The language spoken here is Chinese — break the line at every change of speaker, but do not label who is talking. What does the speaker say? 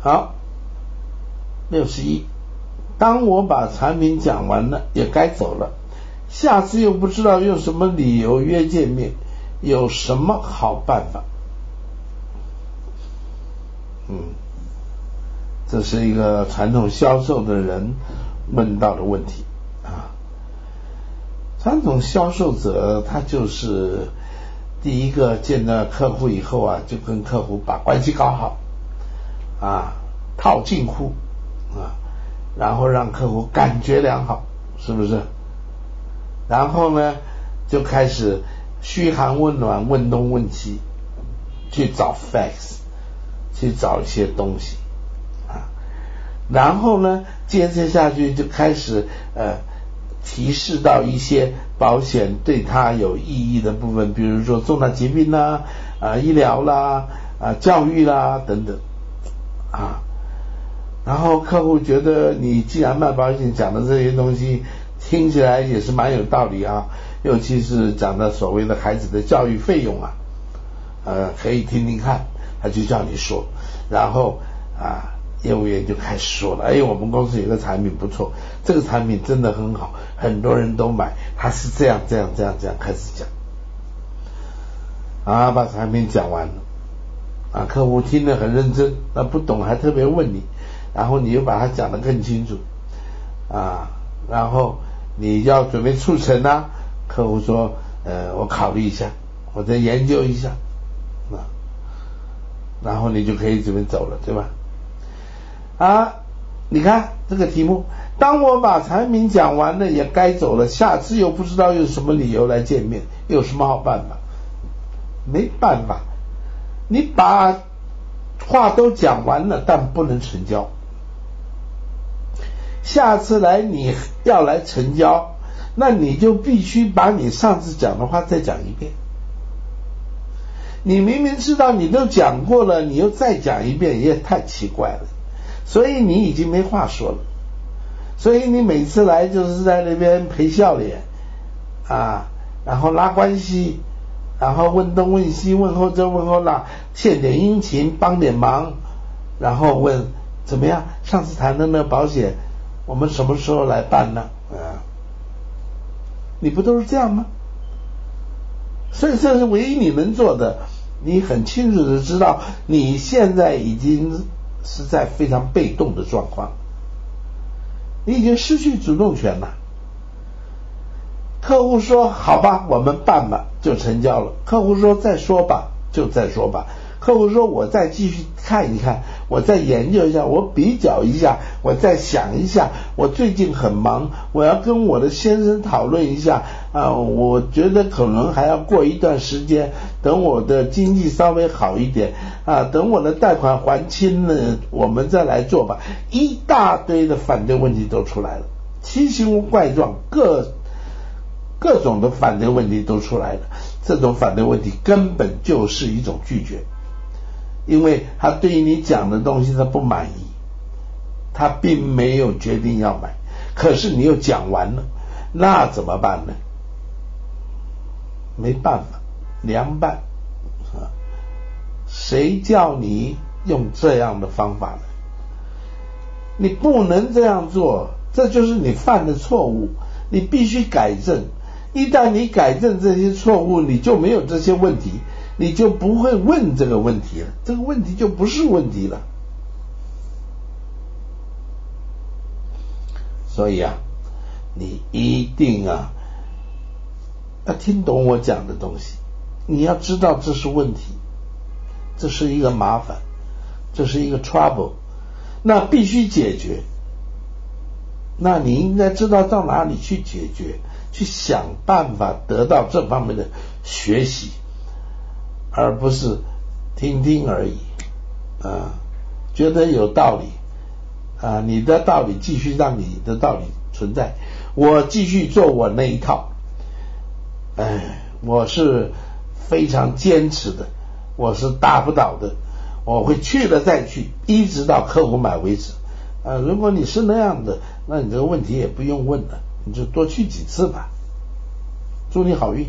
好，六十一。当我把产品讲完了，也该走了。下次又不知道用什么理由约见面，有什么好办法？嗯，这是一个传统销售的人问到的问题啊。传统销售者他就是第一个见到客户以后啊，就跟客户把关系搞好啊，套近乎啊。然后让客户感觉良好，是不是？然后呢，就开始嘘寒问暖，问东问西，去找 facts，去找一些东西啊。然后呢，坚持下去就开始呃提示到一些保险对他有意义的部分，比如说重大疾病啦、啊医疗啦、啊教育啦等等啊。然后客户觉得你既然卖保险讲的这些东西听起来也是蛮有道理啊，尤其是讲的所谓的孩子的教育费用啊，呃，可以听听看，他就叫你说，然后啊，业务员就开始说了，哎，我们公司有个产品不错，这个产品真的很好，很多人都买，他是这样这样这样这样开始讲，啊，把产品讲完了，啊，客户听得很认真，那不懂还特别问你。然后你又把它讲得更清楚啊，然后你要准备促成啊，客户说呃我考虑一下，我再研究一下啊，然后你就可以准备走了，对吧？啊，你看这个题目，当我把产品讲完了，也该走了，下次又不知道用什么理由来见面，有什么好办法？没办法，你把话都讲完了，但不能成交。下次来你要来成交，那你就必须把你上次讲的话再讲一遍。你明明知道你都讲过了，你又再讲一遍也太奇怪了。所以你已经没话说了。所以你每次来就是在那边陪笑脸啊，然后拉关系，然后问东问西，问候这问候那，献点殷勤，帮点忙，然后问怎么样？上次谈的那保险。我们什么时候来办呢？啊，你不都是这样吗？所以这是唯一你能做的。你很清楚的知道，你现在已经是在非常被动的状况，你已经失去主动权了。客户说：“好吧，我们办吧，就成交了。”客户说：“再说吧，就再说吧。”客户说：“我再继续看一看，我再研究一下，我比较一下，我再想一下。我最近很忙，我要跟我的先生讨论一下啊。我觉得可能还要过一段时间，等我的经济稍微好一点啊，等我的贷款还清了，我们再来做吧。一大堆的反对问题都出来了，奇形怪状，各各种的反对问题都出来了。这种反对问题根本就是一种拒绝。”因为他对于你讲的东西他不满意，他并没有决定要买，可是你又讲完了，那怎么办呢？没办法，凉拌啊！谁叫你用这样的方法呢？你不能这样做，这就是你犯的错误，你必须改正。一旦你改正这些错误，你就没有这些问题。你就不会问这个问题了，这个问题就不是问题了。所以啊，你一定啊要听懂我讲的东西，你要知道这是问题，这是一个麻烦，这是一个 trouble，那必须解决。那你应该知道到哪里去解决，去想办法得到这方面的学习。而不是听听而已啊，觉得有道理啊，你的道理继续让你的道理存在，我继续做我那一套。哎，我是非常坚持的，我是打不倒的，我会去了再去，一直到客户买为止。啊，如果你是那样的，那你这个问题也不用问了，你就多去几次吧。祝你好运。